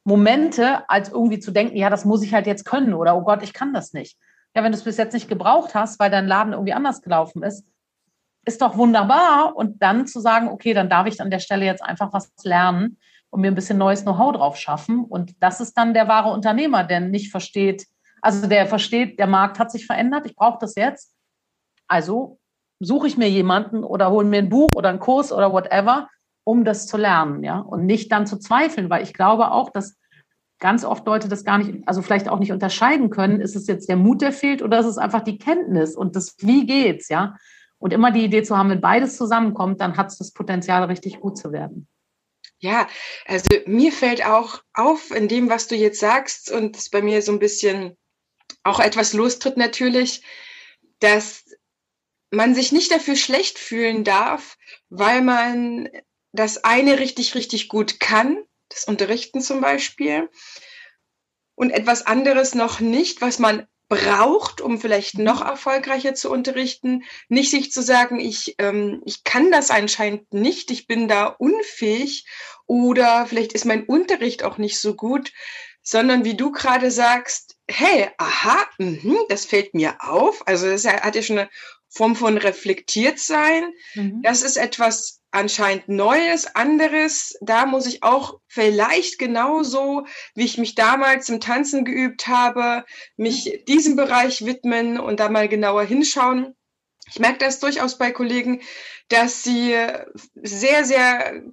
Momente, als irgendwie zu denken, ja, das muss ich halt jetzt können oder oh Gott, ich kann das nicht. Ja, wenn du es bis jetzt nicht gebraucht hast, weil dein Laden irgendwie anders gelaufen ist, ist doch wunderbar. Und dann zu sagen, okay, dann darf ich an der Stelle jetzt einfach was lernen und mir ein bisschen neues Know-how drauf schaffen. Und das ist dann der wahre Unternehmer, der nicht versteht, also der versteht, der Markt hat sich verändert, ich brauche das jetzt. Also suche ich mir jemanden oder hole mir ein Buch oder einen Kurs oder whatever, um das zu lernen, ja, und nicht dann zu zweifeln, weil ich glaube auch, dass ganz oft Leute das gar nicht, also vielleicht auch nicht unterscheiden können, ist es jetzt der Mut, der fehlt oder ist es einfach die Kenntnis und das, wie geht's, ja. Und immer die Idee zu haben, wenn beides zusammenkommt, dann hat es das Potenzial, richtig gut zu werden. Ja, also mir fällt auch auf in dem, was du jetzt sagst und es bei mir so ein bisschen auch etwas lostritt natürlich, dass man sich nicht dafür schlecht fühlen darf, weil man das eine richtig, richtig gut kann, das Unterrichten zum Beispiel, und etwas anderes noch nicht, was man braucht, um vielleicht noch erfolgreicher zu unterrichten, nicht sich zu sagen, ich, ähm, ich kann das anscheinend nicht, ich bin da unfähig oder vielleicht ist mein Unterricht auch nicht so gut, sondern wie du gerade sagst, hey, aha, mh, das fällt mir auf. Also das hat ja schon eine Form von reflektiert sein. Mhm. Das ist etwas anscheinend Neues, anderes. Da muss ich auch vielleicht genauso, wie ich mich damals im Tanzen geübt habe, mich diesem Bereich widmen und da mal genauer hinschauen. Ich merke das durchaus bei Kollegen, dass sie sehr, sehr,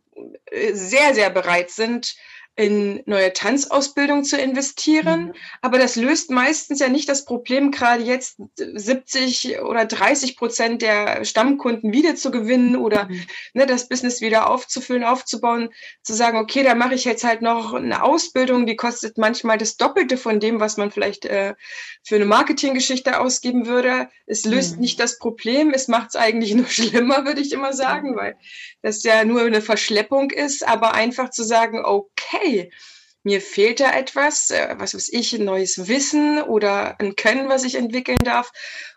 sehr, sehr bereit sind, in neue Tanzausbildung zu investieren. Mhm. Aber das löst meistens ja nicht das Problem, gerade jetzt 70 oder 30 Prozent der Stammkunden wieder zu gewinnen oder mhm. ne, das Business wieder aufzufüllen, aufzubauen, zu sagen, okay, da mache ich jetzt halt noch eine Ausbildung, die kostet manchmal das Doppelte von dem, was man vielleicht äh, für eine Marketinggeschichte ausgeben würde. Es löst mhm. nicht das Problem, es macht es eigentlich *laughs* nur schlimmer, würde ich immer sagen, weil das ja nur eine Verschleppung ist, aber einfach zu sagen, okay, mir fehlt da etwas, äh, was weiß ich, ein neues Wissen oder ein Können, was ich entwickeln darf.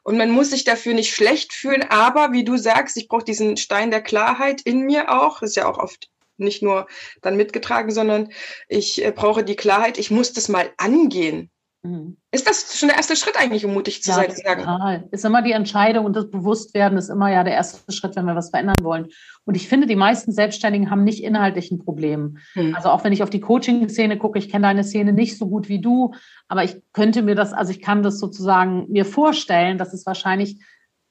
Und man muss sich dafür nicht schlecht fühlen, aber wie du sagst, ich brauche diesen Stein der Klarheit in mir auch. Das ist ja auch oft nicht nur dann mitgetragen, sondern ich äh, brauche die Klarheit, ich muss das mal angehen. Mhm. Ist das schon der erste Schritt eigentlich, um mutig zu ja, sein? Total. Ist immer die Entscheidung und das Bewusstwerden ist immer ja der erste Schritt, wenn wir was verändern wollen. Und ich finde, die meisten Selbstständigen haben nicht inhaltlich ein Problem. Hm. Also auch wenn ich auf die Coaching-Szene gucke, ich kenne deine Szene nicht so gut wie du, aber ich könnte mir das, also ich kann das sozusagen mir vorstellen, dass es wahrscheinlich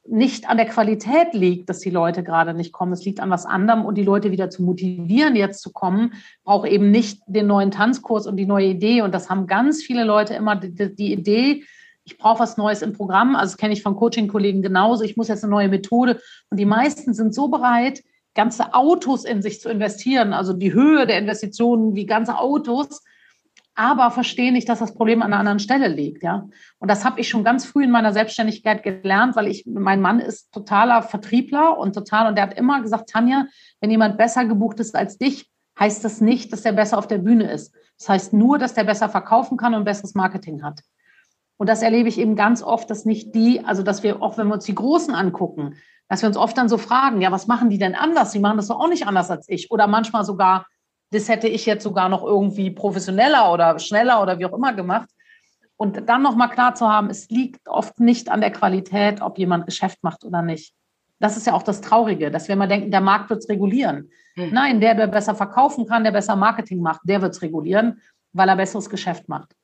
nicht an der Qualität liegt, dass die Leute gerade nicht kommen. Es liegt an was anderem und die Leute wieder zu motivieren, jetzt zu kommen, braucht eben nicht den neuen Tanzkurs und die neue Idee. Und das haben ganz viele Leute immer die, die Idee, ich brauche was Neues im Programm. Also das kenne ich von Coaching-Kollegen genauso. Ich muss jetzt eine neue Methode. Und die meisten sind so bereit, ganze Autos in sich zu investieren. Also die Höhe der Investitionen wie ganze Autos aber verstehe nicht, dass das Problem an einer anderen Stelle liegt, ja. Und das habe ich schon ganz früh in meiner Selbstständigkeit gelernt, weil ich, mein Mann ist totaler Vertriebler und total, und der hat immer gesagt, Tanja, wenn jemand besser gebucht ist als dich, heißt das nicht, dass der besser auf der Bühne ist. Das heißt nur, dass der besser verkaufen kann und besseres Marketing hat. Und das erlebe ich eben ganz oft, dass nicht die, also dass wir auch, wenn wir uns die Großen angucken, dass wir uns oft dann so fragen, ja, was machen die denn anders? Die machen das doch auch nicht anders als ich. Oder manchmal sogar, das hätte ich jetzt sogar noch irgendwie professioneller oder schneller oder wie auch immer gemacht. Und dann nochmal klar zu haben, es liegt oft nicht an der Qualität, ob jemand Geschäft macht oder nicht. Das ist ja auch das Traurige, dass wir immer denken, der Markt wird es regulieren. Hm. Nein, der, der besser verkaufen kann, der besser Marketing macht, der wird es regulieren, weil er besseres Geschäft macht.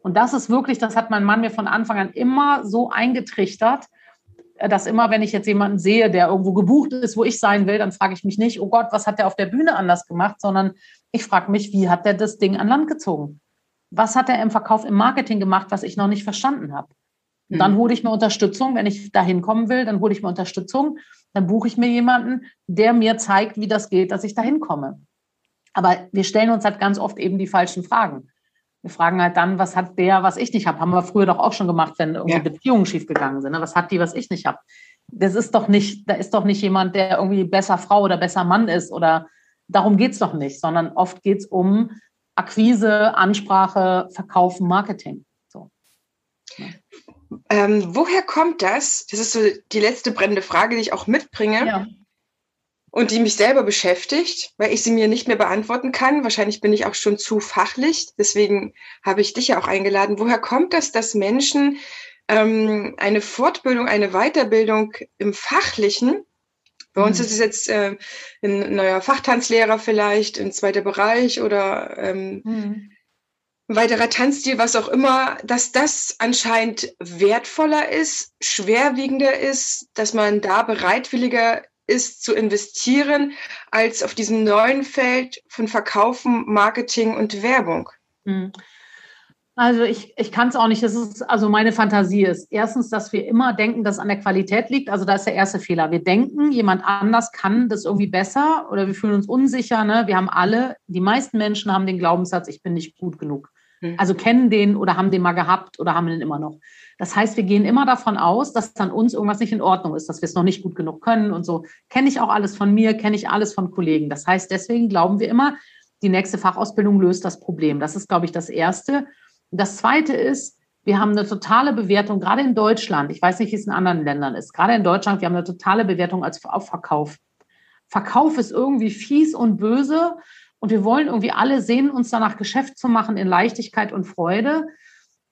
Und das ist wirklich, das hat mein Mann mir von Anfang an immer so eingetrichtert, dass immer, wenn ich jetzt jemanden sehe, der irgendwo gebucht ist, wo ich sein will, dann frage ich mich nicht, oh Gott, was hat der auf der Bühne anders gemacht, sondern ich frage mich, wie hat der das Ding an Land gezogen? Was hat er im Verkauf, im Marketing gemacht, was ich noch nicht verstanden habe? Und dann mhm. hole ich mir Unterstützung. Wenn ich da hinkommen will, dann hole ich mir Unterstützung. Dann buche ich mir jemanden, der mir zeigt, wie das geht, dass ich da hinkomme. Aber wir stellen uns halt ganz oft eben die falschen Fragen. Wir fragen halt dann, was hat der, was ich nicht habe? Haben wir früher doch auch schon gemacht, wenn irgendwie ja. Beziehungen schiefgegangen sind. Ne? Was hat die, was ich nicht habe? Das ist doch nicht, da ist doch nicht jemand, der irgendwie besser Frau oder besser Mann ist oder darum geht es doch nicht, sondern oft geht es um Akquise, Ansprache, Verkaufen, Marketing. So. Ja. Ähm, woher kommt das? Das ist so die letzte brennende Frage, die ich auch mitbringe. Ja und die mich selber beschäftigt, weil ich sie mir nicht mehr beantworten kann. Wahrscheinlich bin ich auch schon zu fachlich. Deswegen habe ich dich ja auch eingeladen. Woher kommt das, dass Menschen ähm, eine Fortbildung, eine Weiterbildung im Fachlichen, bei uns mhm. ist es jetzt äh, ein neuer Fachtanzlehrer vielleicht, ein zweiter Bereich oder ähm, mhm. weiterer Tanzstil, was auch immer, dass das anscheinend wertvoller ist, schwerwiegender ist, dass man da bereitwilliger ist zu investieren als auf diesem neuen Feld von Verkaufen, Marketing und Werbung? Hm. Also ich, ich kann es auch nicht. Das ist, also meine Fantasie ist erstens, dass wir immer denken, dass an der Qualität liegt. Also da ist der erste Fehler. Wir denken, jemand anders kann das irgendwie besser oder wir fühlen uns unsicher. Ne? Wir haben alle, die meisten Menschen haben den Glaubenssatz, ich bin nicht gut genug. Hm. Also kennen den oder haben den mal gehabt oder haben den immer noch. Das heißt, wir gehen immer davon aus, dass an uns irgendwas nicht in Ordnung ist, dass wir es noch nicht gut genug können und so. Kenne ich auch alles von mir, kenne ich alles von Kollegen. Das heißt, deswegen glauben wir immer, die nächste Fachausbildung löst das Problem. Das ist, glaube ich, das Erste. Das Zweite ist, wir haben eine totale Bewertung, gerade in Deutschland. Ich weiß nicht, wie es in anderen Ländern ist. Gerade in Deutschland, wir haben eine totale Bewertung als auf Verkauf. Verkauf ist irgendwie fies und böse und wir wollen irgendwie alle sehen uns danach Geschäft zu machen in Leichtigkeit und Freude.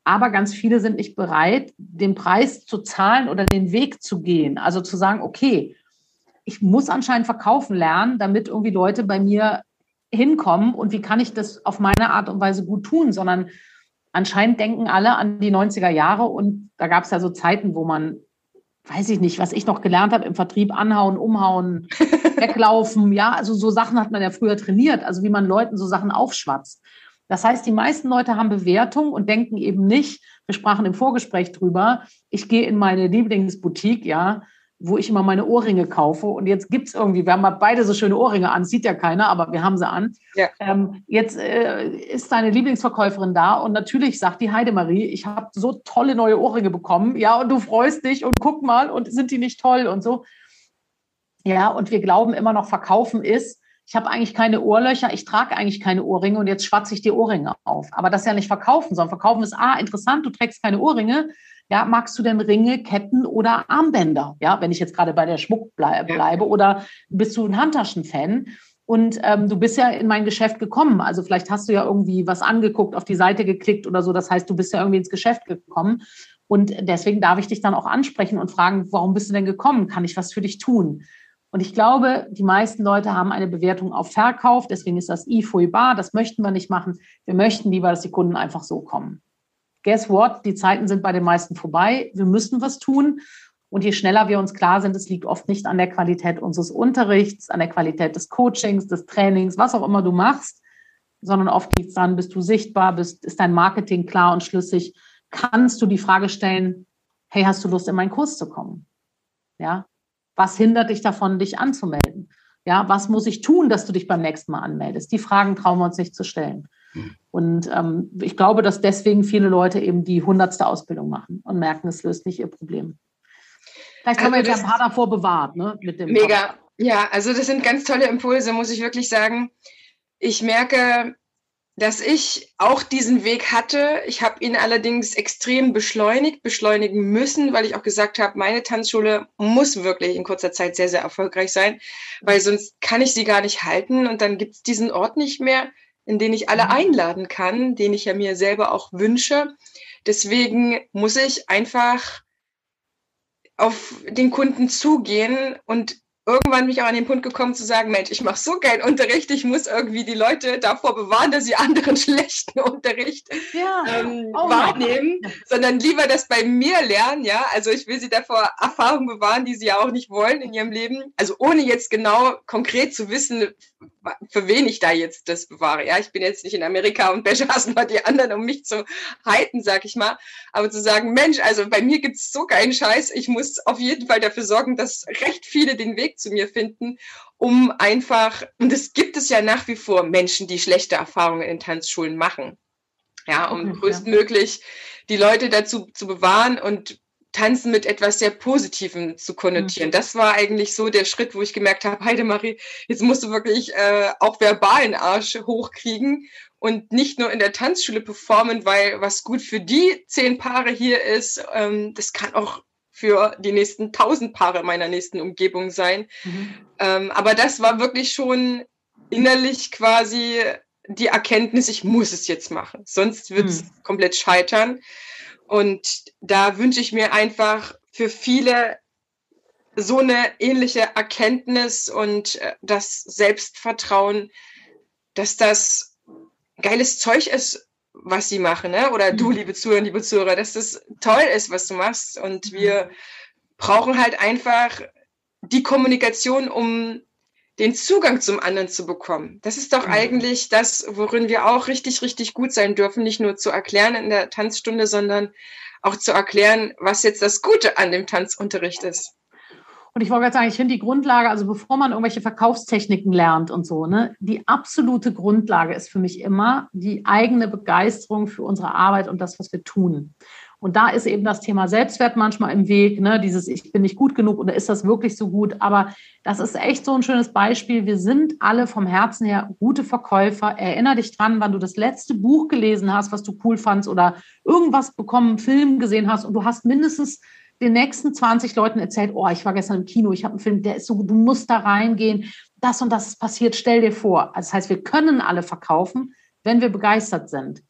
Aber ganz viele sind nicht bereit, den Preis zu zahlen oder den Weg zu gehen. Also zu sagen, okay, ich muss anscheinend verkaufen lernen, damit irgendwie Leute bei mir hinkommen. Und wie kann ich das auf meine Art und Weise gut tun? Sondern anscheinend denken alle an die 90er Jahre. Und da gab es ja so Zeiten, wo man, weiß ich nicht, was ich noch gelernt habe im Vertrieb, anhauen, umhauen, *laughs* weglaufen. Ja, also so Sachen hat man ja früher trainiert. Also wie man Leuten so Sachen aufschwatzt. Das heißt, die meisten Leute haben Bewertung und denken eben nicht, wir sprachen im Vorgespräch drüber, ich gehe in meine Lieblingsboutique, ja, wo ich immer meine Ohrringe kaufe. Und jetzt gibt es irgendwie, wir haben mal beide so schöne Ohrringe an, sieht ja keiner, aber wir haben sie an. Ja. Ähm, jetzt äh, ist deine Lieblingsverkäuferin da und natürlich sagt die Heidemarie, ich habe so tolle neue Ohrringe bekommen, ja, und du freust dich und guck mal und sind die nicht toll und so. Ja, und wir glauben immer noch, verkaufen ist, ich habe eigentlich keine Ohrlöcher, ich trage eigentlich keine Ohrringe und jetzt schwatze ich die Ohrringe auf. Aber das ist ja nicht verkaufen, sondern verkaufen ist, ah, interessant, du trägst keine Ohrringe. Ja, magst du denn Ringe, Ketten oder Armbänder? Ja, wenn ich jetzt gerade bei der Schmuck bleibe ja. oder bist du ein Handtaschenfan? Und ähm, du bist ja in mein Geschäft gekommen. Also vielleicht hast du ja irgendwie was angeguckt, auf die Seite geklickt oder so. Das heißt, du bist ja irgendwie ins Geschäft gekommen. Und deswegen darf ich dich dann auch ansprechen und fragen, warum bist du denn gekommen? Kann ich was für dich tun? Und ich glaube, die meisten Leute haben eine Bewertung auf Verkauf. Deswegen ist das IFOI bar. Das möchten wir nicht machen. Wir möchten lieber, dass die Kunden einfach so kommen. Guess what? Die Zeiten sind bei den meisten vorbei. Wir müssen was tun. Und je schneller wir uns klar sind, es liegt oft nicht an der Qualität unseres Unterrichts, an der Qualität des Coachings, des Trainings, was auch immer du machst, sondern oft liegt es daran, bist du sichtbar, bist, ist dein Marketing klar und schlüssig, kannst du die Frage stellen, hey, hast du Lust, in meinen Kurs zu kommen? Ja, was hindert dich davon, dich anzumelden? Ja, was muss ich tun, dass du dich beim nächsten Mal anmeldest? Die Fragen trauen wir uns nicht zu stellen. Mhm. Und ähm, ich glaube, dass deswegen viele Leute eben die hundertste Ausbildung machen und merken, es löst nicht ihr Problem. Vielleicht haben also wir jetzt ein paar davor bewahrt, ne? Mit dem mega. Kopf. Ja, also das sind ganz tolle Impulse, muss ich wirklich sagen. Ich merke, dass ich auch diesen Weg hatte. Ich habe ihn allerdings extrem beschleunigt, beschleunigen müssen, weil ich auch gesagt habe, meine Tanzschule muss wirklich in kurzer Zeit sehr, sehr erfolgreich sein, weil sonst kann ich sie gar nicht halten und dann gibt es diesen Ort nicht mehr, in den ich alle mhm. einladen kann, den ich ja mir selber auch wünsche. Deswegen muss ich einfach auf den Kunden zugehen und irgendwann mich auch an den Punkt gekommen zu sagen, Mensch, ich mache so geilen Unterricht, ich muss irgendwie die Leute davor bewahren, dass sie anderen *laughs* schlechten Unterricht ja. ähm, oh wahrnehmen, sondern lieber das bei mir lernen, ja. Also ich will sie davor Erfahrungen bewahren, die sie ja auch nicht wollen in ihrem Leben. Also ohne jetzt genau konkret zu wissen, für wen ich da jetzt das bewahre. Ja, ich bin jetzt nicht in Amerika und *laughs* beschassen mal die anderen, um mich zu halten, sag ich mal. Aber zu sagen, Mensch, also bei mir gibt's so geilen Scheiß, ich muss auf jeden Fall dafür sorgen, dass recht viele den Weg zu mir finden, um einfach, und es gibt es ja nach wie vor Menschen, die schlechte Erfahrungen in Tanzschulen machen. Ja, um größtmöglich die Leute dazu zu bewahren und Tanzen mit etwas sehr Positivem zu konnotieren. Mhm. Das war eigentlich so der Schritt, wo ich gemerkt habe, Heidemarie, jetzt musst du wirklich äh, auch verbalen Arsch hochkriegen und nicht nur in der Tanzschule performen, weil was gut für die zehn Paare hier ist, ähm, das kann auch für die nächsten tausend Paare meiner nächsten Umgebung sein. Mhm. Ähm, aber das war wirklich schon innerlich quasi die Erkenntnis, ich muss es jetzt machen, sonst wird es mhm. komplett scheitern. Und da wünsche ich mir einfach für viele so eine ähnliche Erkenntnis und äh, das Selbstvertrauen, dass das geiles Zeug ist, was sie machen, ne? oder du, mhm. liebe Zuhörer, liebe Zuhörer, dass das toll ist, was du machst. Und mhm. wir brauchen halt einfach die Kommunikation, um den Zugang zum anderen zu bekommen. Das ist doch mhm. eigentlich das, worin wir auch richtig, richtig gut sein dürfen, nicht nur zu erklären in der Tanzstunde, sondern auch zu erklären, was jetzt das Gute an dem Tanzunterricht ist. Und ich wollte gerade sagen, ich finde die Grundlage, also bevor man irgendwelche Verkaufstechniken lernt und so, ne, die absolute Grundlage ist für mich immer die eigene Begeisterung für unsere Arbeit und das, was wir tun. Und da ist eben das Thema Selbstwert manchmal im Weg, ne? dieses Ich bin nicht gut genug oder ist das wirklich so gut? Aber das ist echt so ein schönes Beispiel. Wir sind alle vom Herzen her gute Verkäufer. Erinner dich dran, wann du das letzte Buch gelesen hast, was du cool fandst oder irgendwas bekommen, Film gesehen hast und du hast mindestens den nächsten 20 Leuten erzählt, oh, ich war gestern im Kino, ich habe einen Film, der ist so, du musst da reingehen, das und das ist passiert, stell dir vor. Also das heißt, wir können alle verkaufen, wenn wir begeistert sind,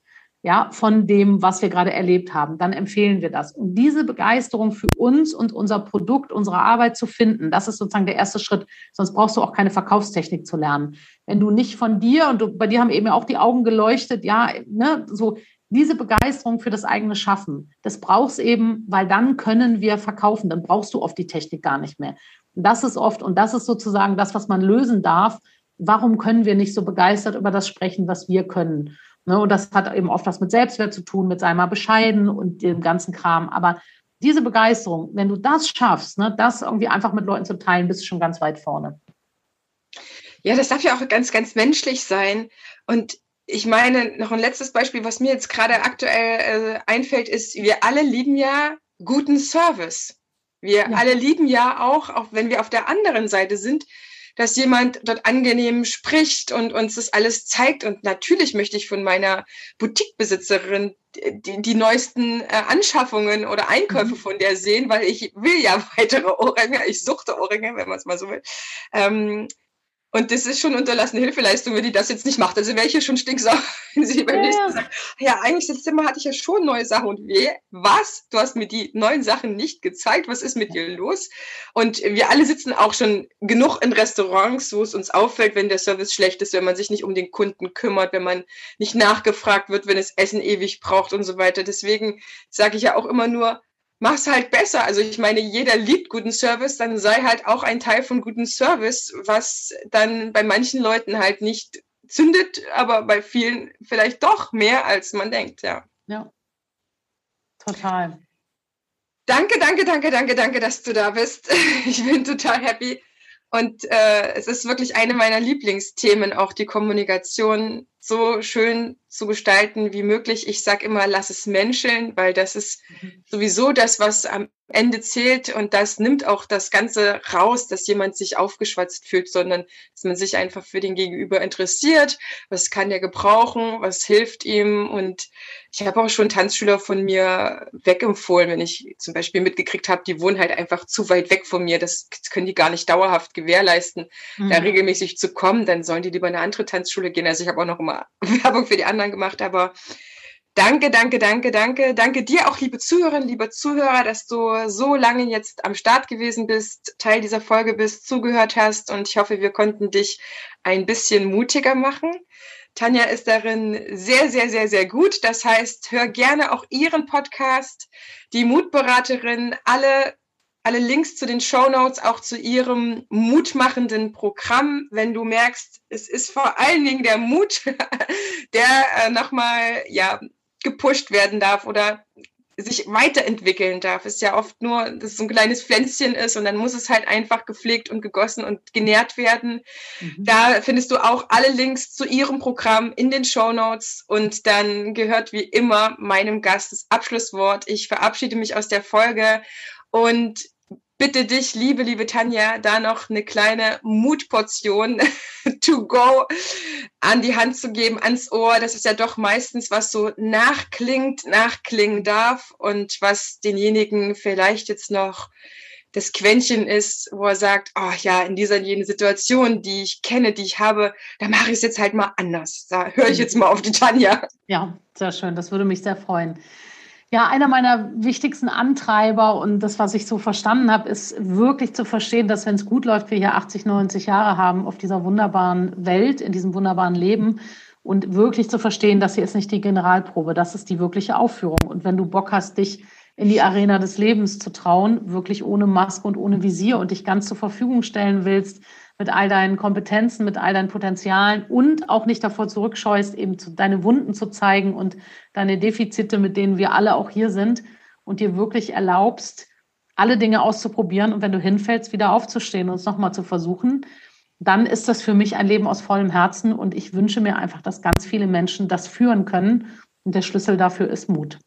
ja, von dem, was wir gerade erlebt haben, dann empfehlen wir das. Und diese Begeisterung für uns und unser Produkt, unsere Arbeit zu finden, das ist sozusagen der erste Schritt. Sonst brauchst du auch keine Verkaufstechnik zu lernen. Wenn du nicht von dir, und du, bei dir haben eben auch die Augen geleuchtet, ja, ne, so, diese Begeisterung für das eigene Schaffen, das brauchst eben, weil dann können wir verkaufen, dann brauchst du oft die Technik gar nicht mehr. Und das ist oft, und das ist sozusagen das, was man lösen darf. Warum können wir nicht so begeistert über das sprechen, was wir können? Ne, und das hat eben oft was mit Selbstwert zu tun, mit sei mal bescheiden und dem ganzen Kram. Aber diese Begeisterung, wenn du das schaffst, ne, das irgendwie einfach mit Leuten zu teilen, bist du schon ganz weit vorne. Ja, das darf ja auch ganz, ganz menschlich sein. Und ich meine, noch ein letztes Beispiel, was mir jetzt gerade aktuell äh, einfällt, ist, wir alle lieben ja guten Service. Wir ja. alle lieben ja auch, auch wenn wir auf der anderen Seite sind, dass jemand dort angenehm spricht und uns das alles zeigt. Und natürlich möchte ich von meiner Boutiquebesitzerin die, die neuesten äh, Anschaffungen oder Einkäufe mhm. von der sehen, weil ich will ja *laughs* weitere Ohrringe, ich suchte Ohrringe, wenn man es mal so will. Ähm, und das ist schon unterlassene Hilfeleistung, wenn die das jetzt nicht macht. Also wäre ich ja schon stinksauer, *laughs* wenn sie beim ja. nächsten sagt, ja, eigentlich das Zimmer hatte ich ja schon neue Sachen. Und wie, was? Du hast mir die neuen Sachen nicht gezeigt. Was ist mit dir los? Und wir alle sitzen auch schon genug in Restaurants, wo es uns auffällt, wenn der Service schlecht ist, wenn man sich nicht um den Kunden kümmert, wenn man nicht nachgefragt wird, wenn es Essen ewig braucht und so weiter. Deswegen sage ich ja auch immer nur, mach's halt besser. Also ich meine, jeder liebt guten Service, dann sei halt auch ein Teil von guten Service, was dann bei manchen Leuten halt nicht zündet, aber bei vielen vielleicht doch mehr, als man denkt, ja. Ja. Total. Danke, danke, danke, danke, danke, dass du da bist. *laughs* Ich bin total happy. Und äh, es ist wirklich eine meiner Lieblingsthemen, auch die Kommunikation so schön zu gestalten wie möglich. Ich sage immer, lass es menscheln, weil das ist mhm. sowieso das, was am Ende zählt und das nimmt auch das Ganze raus, dass jemand sich aufgeschwatzt fühlt, sondern dass man sich einfach für den Gegenüber interessiert, was kann er gebrauchen, was hilft ihm und ich habe auch schon Tanzschüler von mir wegempfohlen, wenn ich zum Beispiel mitgekriegt habe, die wohnen halt einfach zu weit weg von mir, das können die gar nicht dauerhaft gewährleisten, mhm. da regelmäßig zu kommen, dann sollen die lieber eine andere Tanzschule gehen. Also ich habe auch noch immer *laughs* Werbung für die anderen gemacht, aber Danke, danke, danke, danke. Danke dir auch, liebe Zuhörerinnen, liebe Zuhörer, dass du so lange jetzt am Start gewesen bist, Teil dieser Folge bist, zugehört hast und ich hoffe, wir konnten dich ein bisschen mutiger machen. Tanja ist darin sehr, sehr, sehr, sehr gut. Das heißt, hör gerne auch ihren Podcast, die Mutberaterin, alle alle Links zu den Show Notes, auch zu ihrem mutmachenden Programm, wenn du merkst, es ist vor allen Dingen der Mut, *laughs* der äh, nochmal ja, gepusht werden darf oder sich weiterentwickeln darf. Ist ja oft nur, dass es so ein kleines Pflänzchen ist und dann muss es halt einfach gepflegt und gegossen und genährt werden. Mhm. Da findest du auch alle Links zu ihrem Programm in den Show Notes und dann gehört wie immer meinem Gast das Abschlusswort. Ich verabschiede mich aus der Folge und bitte dich, liebe, liebe Tanja, da noch eine kleine Mutportion *laughs* to go an die Hand zu geben, ans Ohr. Das ist ja doch meistens, was so nachklingt, nachklingen darf und was denjenigen vielleicht jetzt noch das Quäntchen ist, wo er sagt, oh ja, in dieser jene Situation, die ich kenne, die ich habe, da mache ich es jetzt halt mal anders. Da höre ich jetzt mal auf die Tanja. Ja, sehr schön. Das würde mich sehr freuen. Ja, einer meiner wichtigsten Antreiber und das, was ich so verstanden habe, ist wirklich zu verstehen, dass wenn es gut läuft, wir hier 80, 90 Jahre haben auf dieser wunderbaren Welt, in diesem wunderbaren Leben und wirklich zu verstehen, dass hier ist nicht die Generalprobe, das ist die wirkliche Aufführung. Und wenn du Bock hast, dich in die Arena des Lebens zu trauen, wirklich ohne Maske und ohne Visier und dich ganz zur Verfügung stellen willst, mit all deinen Kompetenzen, mit all deinen Potenzialen und auch nicht davor zurückscheust, eben zu, deine Wunden zu zeigen und deine Defizite, mit denen wir alle auch hier sind und dir wirklich erlaubst, alle Dinge auszuprobieren und wenn du hinfällst, wieder aufzustehen und es nochmal zu versuchen, dann ist das für mich ein Leben aus vollem Herzen und ich wünsche mir einfach, dass ganz viele Menschen das führen können und der Schlüssel dafür ist Mut.